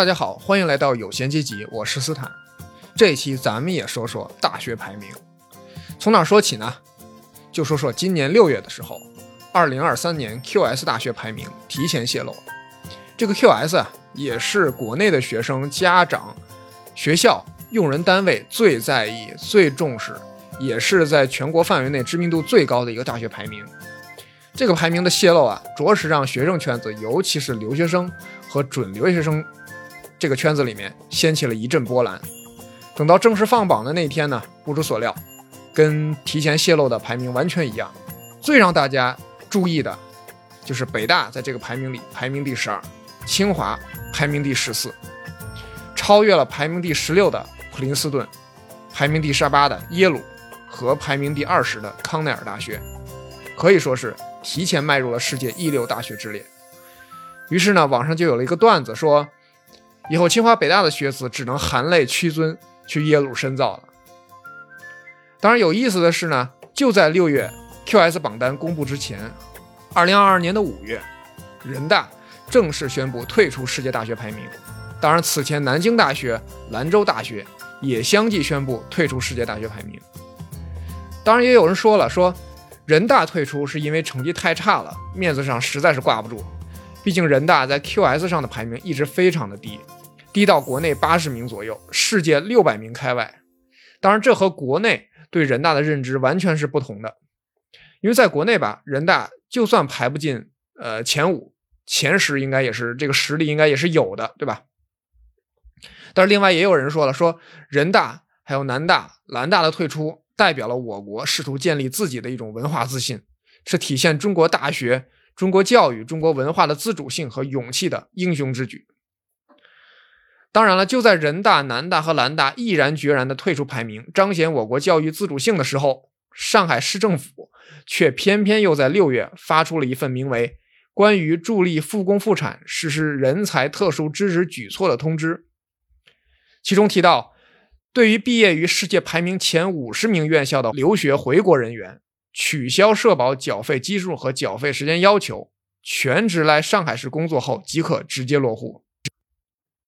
大家好，欢迎来到有闲阶级，我是斯坦。这一期咱们也说说大学排名，从哪说起呢？就说说今年六月的时候，二零二三年 QS 大学排名提前泄露。这个 QS 啊，也是国内的学生、家长、学校、用人单位最在意、最重视，也是在全国范围内知名度最高的一个大学排名。这个排名的泄露啊，着实让学生圈子，尤其是留学生和准留学生。这个圈子里面掀起了一阵波澜。等到正式放榜的那天呢，不出所料，跟提前泄露的排名完全一样。最让大家注意的，就是北大在这个排名里排名第十二，清华排名第十四，超越了排名第十六的普林斯顿，排名第十八的耶鲁和排名第二十的康奈尔大学，可以说是提前迈入了世界一流大学之列。于是呢，网上就有了一个段子说。以后清华北大的学子只能含泪屈尊去耶鲁深造了。当然有意思的是呢，就在六月 QS 榜单公布之前，二零二二年的五月，人大正式宣布退出世界大学排名。当然，此前南京大学、兰州大学也相继宣布退出世界大学排名。当然，也有人说了，说人大退出是因为成绩太差了，面子上实在是挂不住。毕竟人大在 QS 上的排名一直非常的低。低到国内八十名左右，世界六百名开外。当然，这和国内对人大的认知完全是不同的。因为在国内吧，人大就算排不进呃前五、前十，应该也是这个实力应该也是有的，对吧？但是另外也有人说了，说人大还有南大、兰大的退出，代表了我国试图建立自己的一种文化自信，是体现中国大学、中国教育、中国文化的自主性和勇气的英雄之举。当然了，就在人大、南大和兰大毅然决然地退出排名，彰显我国教育自主性的时候，上海市政府却偏偏又在六月发出了一份名为《关于助力复工复产实施人才特殊支持举措的通知》，其中提到，对于毕业于世界排名前五十名院校的留学回国人员，取消社保缴费基数和缴费时间要求，全职来上海市工作后即可直接落户。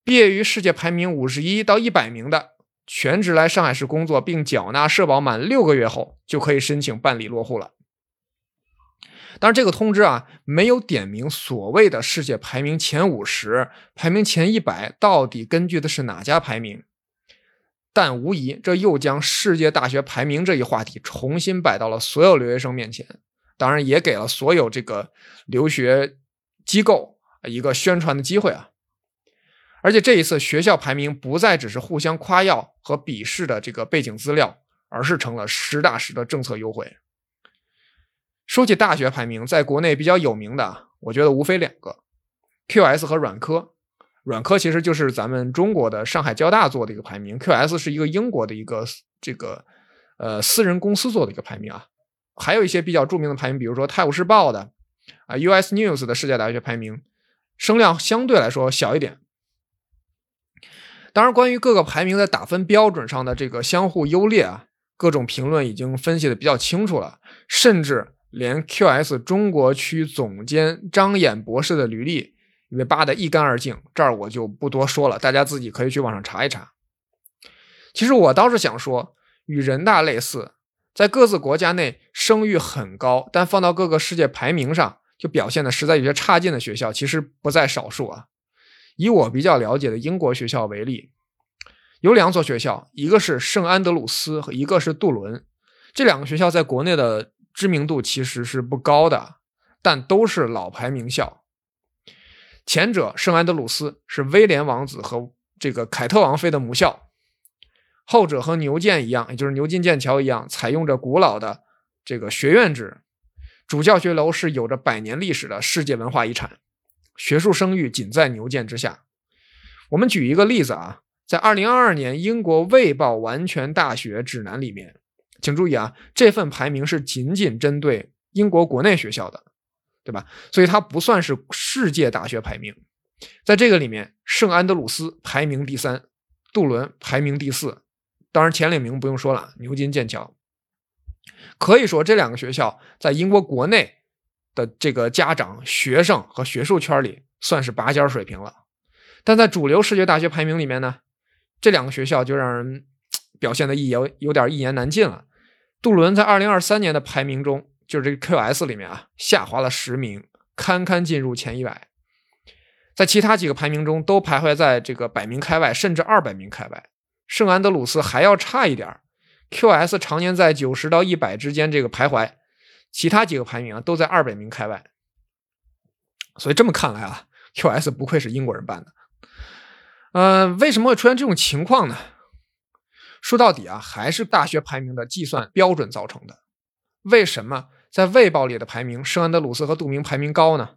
毕业于世界排名五十一到一百名的，全职来上海市工作并缴纳社保满六个月后，就可以申请办理落户了。当然，这个通知啊，没有点名所谓的世界排名前五十、排名前一百到底根据的是哪家排名，但无疑这又将世界大学排名这一话题重新摆到了所有留学生面前，当然也给了所有这个留学机构一个宣传的机会啊。而且这一次学校排名不再只是互相夸耀和鄙视的这个背景资料，而是成了实打实的政策优惠。说起大学排名，在国内比较有名的，我觉得无非两个：QS 和软科。软科其实就是咱们中国的上海交大做的一个排名，QS 是一个英国的一个这个呃私人公司做的一个排名啊。还有一些比较著名的排名，比如说《泰晤士报》的啊 US News 的世界大学排名，声量相对来说小一点。当然，关于各个排名在打分标准上的这个相互优劣啊，各种评论已经分析的比较清楚了。甚至连 QS 中国区总监张衍博士的履历也被扒得一干二净，这儿我就不多说了，大家自己可以去网上查一查。其实我倒是想说，与人大类似，在各自国家内声誉很高，但放到各个世界排名上就表现的实在有些差劲的学校，其实不在少数啊。以我比较了解的英国学校为例，有两所学校，一个是圣安德鲁斯和一个是杜伦。这两个学校在国内的知名度其实是不高的，但都是老牌名校。前者圣安德鲁斯是威廉王子和这个凯特王妃的母校，后者和牛剑一样，也就是牛津剑桥一样，采用着古老的这个学院制，主教学楼是有着百年历史的世界文化遗产。学术声誉仅在牛剑之下。我们举一个例子啊，在二零二二年英国《卫报》完全大学指南里面，请注意啊，这份排名是仅仅针对英国国内学校的，对吧？所以它不算是世界大学排名。在这个里面，圣安德鲁斯排名第三，杜伦排名第四。当然，前两名不用说了，牛津、剑桥。可以说，这两个学校在英国国内。的这个家长、学生和学术圈里算是拔尖水平了，但在主流世界大学排名里面呢，这两个学校就让人表现的一有有点一言难尽了。杜伦在二零二三年的排名中，就是这个 QS 里面啊，下滑了十名，堪堪进入前一百。在其他几个排名中，都徘徊在这个百名开外，甚至二百名开外。圣安德鲁斯还要差一点 QS 常年在九十到一百之间这个徘徊，其他几个排名啊都在二百名开外。所以这么看来啊，QS 不愧是英国人办的。呃，为什么会出现这种情况呢？说到底啊，还是大学排名的计算标准造成的。为什么在卫报里的排名，圣安德鲁斯和杜明排名高呢？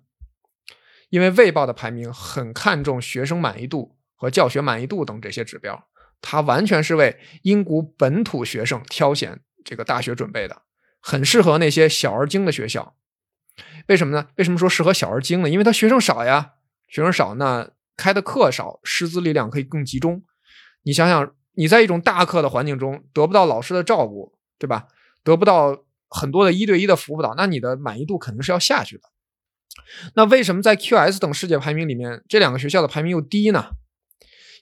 因为卫报的排名很看重学生满意度和教学满意度等这些指标，它完全是为英国本土学生挑选这个大学准备的，很适合那些小而精的学校。为什么呢？为什么说适合小而精呢？因为他学生少呀，学生少，那开的课少，师资力量可以更集中。你想想，你在一种大课的环境中得不到老师的照顾，对吧？得不到很多的一对一的辅导，那你的满意度肯定是要下去的。那为什么在 QS 等世界排名里面，这两个学校的排名又低呢？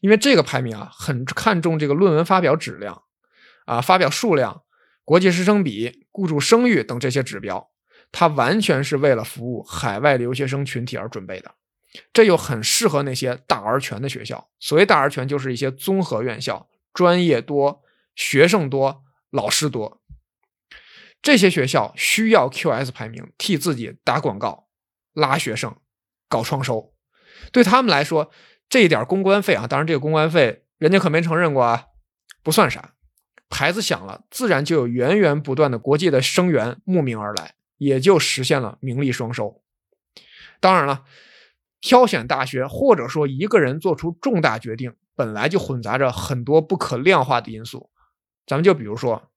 因为这个排名啊，很看重这个论文发表质量，啊，发表数量、国际师生比、雇主声誉等这些指标，它完全是为了服务海外留学生群体而准备的。这又很适合那些大而全的学校。所谓大而全，就是一些综合院校，专业多、学生多、老师多。这些学校需要 QS 排名替自己打广告。拉学生，搞创收，对他们来说，这一点公关费啊，当然这个公关费人家可没承认过啊，不算啥。牌子响了，自然就有源源不断的国际的生源慕名而来，也就实现了名利双收。当然了，挑选大学或者说一个人做出重大决定，本来就混杂着很多不可量化的因素。咱们就比如说，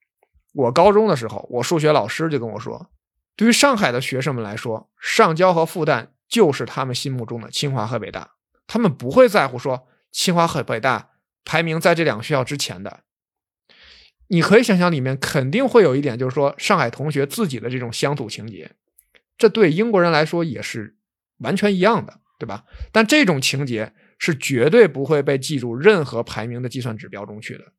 我高中的时候，我数学老师就跟我说。对于上海的学生们来说，上交和复旦就是他们心目中的清华和北大，他们不会在乎说清华和北大排名在这两个学校之前的。你可以想象，里面肯定会有一点，就是说上海同学自己的这种乡土情节，这对英国人来说也是完全一样的，对吧？但这种情节是绝对不会被记入任何排名的计算指标中去的。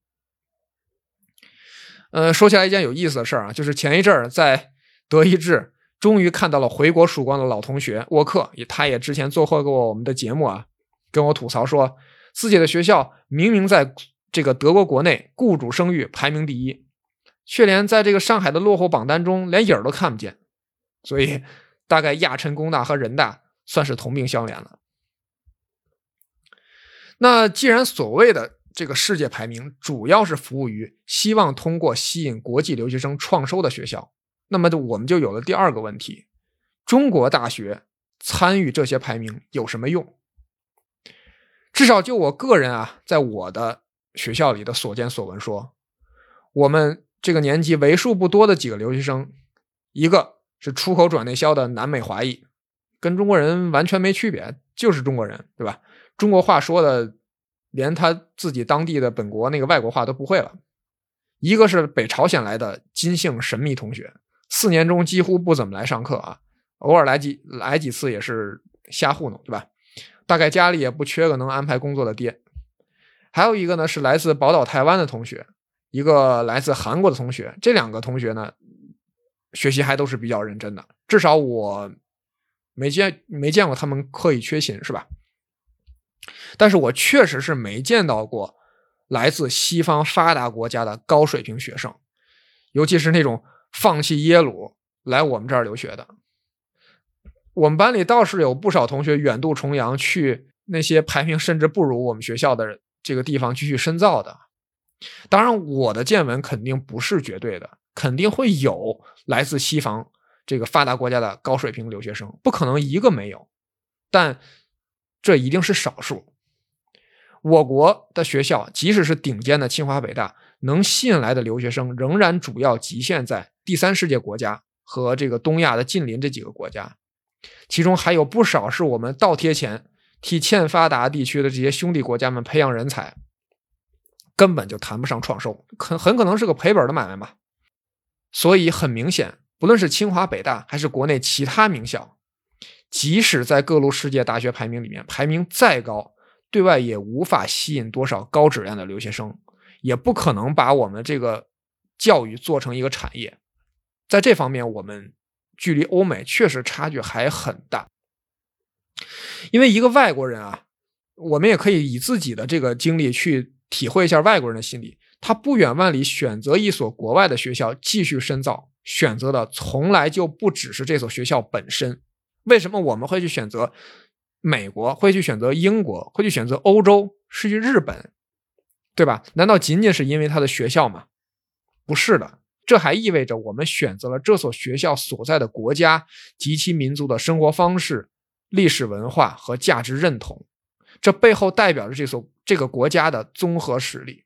呃，说起来一件有意思的事儿啊，就是前一阵儿在。德意志终于看到了回国曙光的老同学沃克，也他也之前做客过我们的节目啊，跟我吐槽说，自己的学校明明在这个德国国内雇主声誉排名第一，却连在这个上海的落后榜单中连影儿都看不见，所以大概亚琛工大和人大算是同病相怜了。那既然所谓的这个世界排名主要是服务于希望通过吸引国际留学生创收的学校。那么，我们就有了第二个问题：中国大学参与这些排名有什么用？至少就我个人啊，在我的学校里的所见所闻说，我们这个年级为数不多的几个留学生，一个是出口转内销的南美华裔，跟中国人完全没区别，就是中国人，对吧？中国话说的，连他自己当地的本国那个外国话都不会了。一个是北朝鲜来的金姓神秘同学。四年中几乎不怎么来上课啊，偶尔来几来几次也是瞎糊弄，对吧？大概家里也不缺个能安排工作的爹。还有一个呢是来自宝岛台湾的同学，一个来自韩国的同学。这两个同学呢，学习还都是比较认真的，至少我没见没见过他们刻意缺勤，是吧？但是我确实是没见到过来自西方发达国家的高水平学生，尤其是那种。放弃耶鲁来我们这儿留学的，我们班里倒是有不少同学远渡重洋去那些排名甚至不如我们学校的人这个地方继续深造的。当然，我的见闻肯定不是绝对的，肯定会有来自西方这个发达国家的高水平留学生，不可能一个没有，但这一定是少数。我国的学校，即使是顶尖的清华北大，能吸引来的留学生，仍然主要局限在。第三世界国家和这个东亚的近邻这几个国家，其中还有不少是我们倒贴钱替欠发达地区的这些兄弟国家们培养人才，根本就谈不上创收，很很可能是个赔本的买卖吧。所以很明显，不论是清华、北大还是国内其他名校，即使在各路世界大学排名里面排名再高，对外也无法吸引多少高质量的留学生，也不可能把我们这个教育做成一个产业。在这方面，我们距离欧美确实差距还很大。因为一个外国人啊，我们也可以以自己的这个经历去体会一下外国人的心理。他不远万里选择一所国外的学校继续深造，选择的从来就不只是这所学校本身。为什么我们会去选择美国，会去选择英国，会去选择欧洲，是去日本，对吧？难道仅仅是因为他的学校吗？不是的，这还意味着我们选择了这所学校所在的国家及其民族的生活方式、历史文化和价值认同，这背后代表着这所这个国家的综合实力。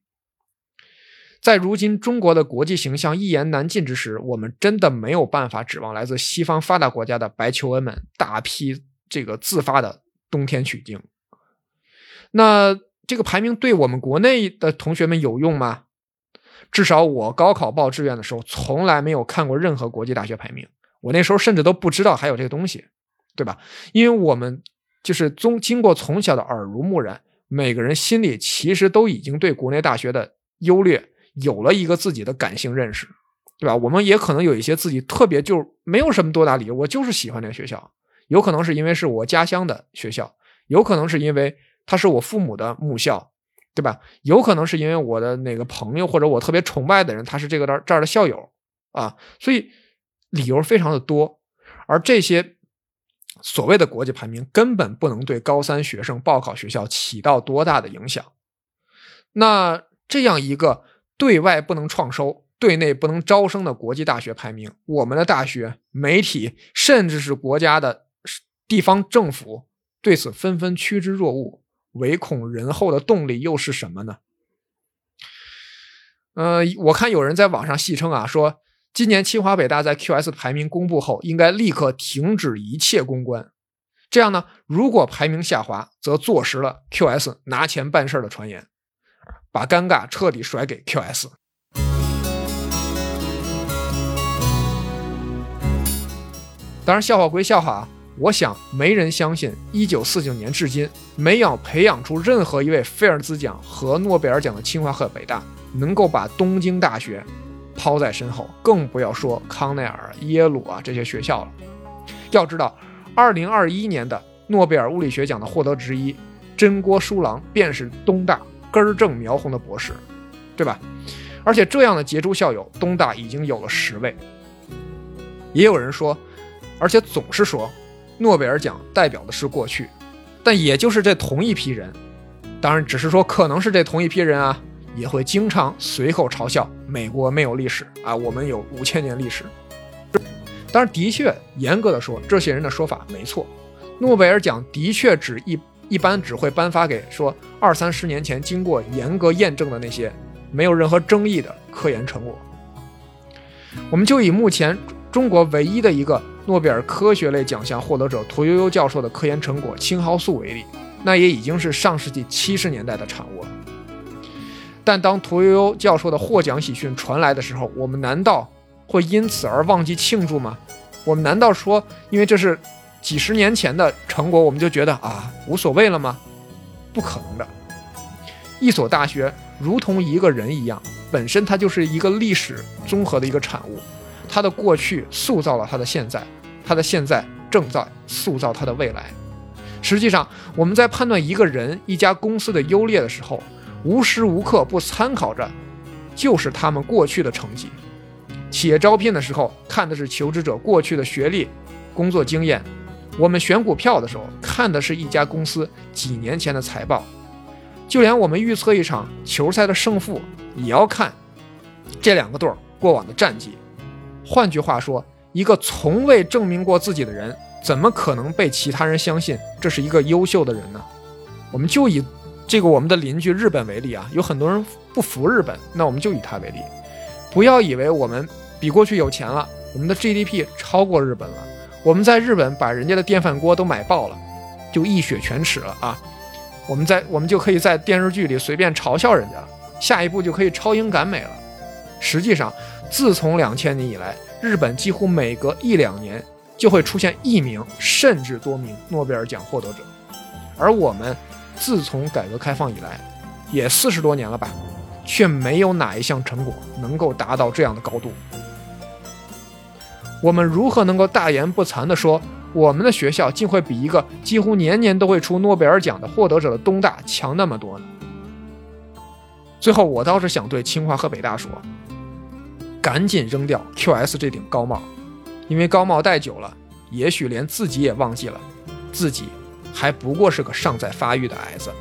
在如今中国的国际形象一言难尽之时，我们真的没有办法指望来自西方发达国家的白求恩们大批这个自发的冬天取经。那这个排名对我们国内的同学们有用吗？至少我高考报志愿的时候，从来没有看过任何国际大学排名。我那时候甚至都不知道还有这个东西，对吧？因为我们就是从经过从小的耳濡目染，每个人心里其实都已经对国内大学的优劣。有了一个自己的感性认识，对吧？我们也可能有一些自己特别就没有什么多大理由，我就是喜欢这个学校。有可能是因为是我家乡的学校，有可能是因为他是我父母的母校，对吧？有可能是因为我的哪个朋友或者我特别崇拜的人，他是这个这儿的校友啊。所以理由非常的多，而这些所谓的国际排名根本不能对高三学生报考学校起到多大的影响。那这样一个。对外不能创收，对内不能招生的国际大学排名，我们的大学、媒体，甚至是国家的地方政府，对此纷纷趋之若鹜，唯恐人后的动力又是什么呢？呃，我看有人在网上戏称啊，说今年清华北大在 QS 排名公布后，应该立刻停止一切公关，这样呢，如果排名下滑，则坐实了 QS 拿钱办事的传言。把尴尬彻底甩给 QS。当然，笑话归笑话啊，我想没人相信，一九四九年至今没有培养出任何一位菲尔兹奖和诺贝尔奖的清华和北大能够把东京大学抛在身后，更不要说康奈尔、耶鲁啊这些学校了。要知道，二零二一年的诺贝尔物理学奖的获得之一真锅书郎便是东大。根正苗红的博士，对吧？而且这样的杰出校友，东大已经有了十位。也有人说，而且总是说，诺贝尔奖代表的是过去，但也就是这同一批人，当然只是说可能是这同一批人啊，也会经常随后嘲笑美国没有历史啊，我们有五千年历史。当然，的确，严格的说，这些人的说法没错，诺贝尔奖的确只一。一般只会颁发给说二三十年前经过严格验证的那些没有任何争议的科研成果。我们就以目前中国唯一的一个诺贝尔科学类奖项获得者屠呦呦教授的科研成果青蒿素为例，那也已经是上世纪七十年代的产物了。但当屠呦呦教授的获奖喜讯传来的时候，我们难道会因此而忘记庆祝吗？我们难道说因为这是？几十年前的成果，我们就觉得啊无所谓了吗？不可能的。一所大学如同一个人一样，本身它就是一个历史综合的一个产物，它的过去塑造了它的现在，它的现在正在塑造它的未来。实际上，我们在判断一个人、一家公司的优劣的时候，无时无刻不参考着就是他们过去的成绩。企业招聘的时候，看的是求职者过去的学历、工作经验。我们选股票的时候，看的是一家公司几年前的财报；就连我们预测一场球赛的胜负，也要看这两个队过往的战绩。换句话说，一个从未证明过自己的人，怎么可能被其他人相信这是一个优秀的人呢？我们就以这个我们的邻居日本为例啊，有很多人不服日本，那我们就以它为例。不要以为我们比过去有钱了，我们的 GDP 超过日本了。我们在日本把人家的电饭锅都买爆了，就一雪全耻了啊！我们在我们就可以在电视剧里随便嘲笑人家了，下一步就可以超英赶美了。实际上，自从两千年以来，日本几乎每隔一两年就会出现一名甚至多名诺贝尔奖获得者，而我们自从改革开放以来，也四十多年了吧，却没有哪一项成果能够达到这样的高度。我们如何能够大言不惭地说，我们的学校竟会比一个几乎年年都会出诺贝尔奖的获得者的东大强那么多呢？最后，我倒是想对清华和北大说，赶紧扔掉 QS 这顶高帽，因为高帽戴久了，也许连自己也忘记了，自己还不过是个尚在发育的矮子。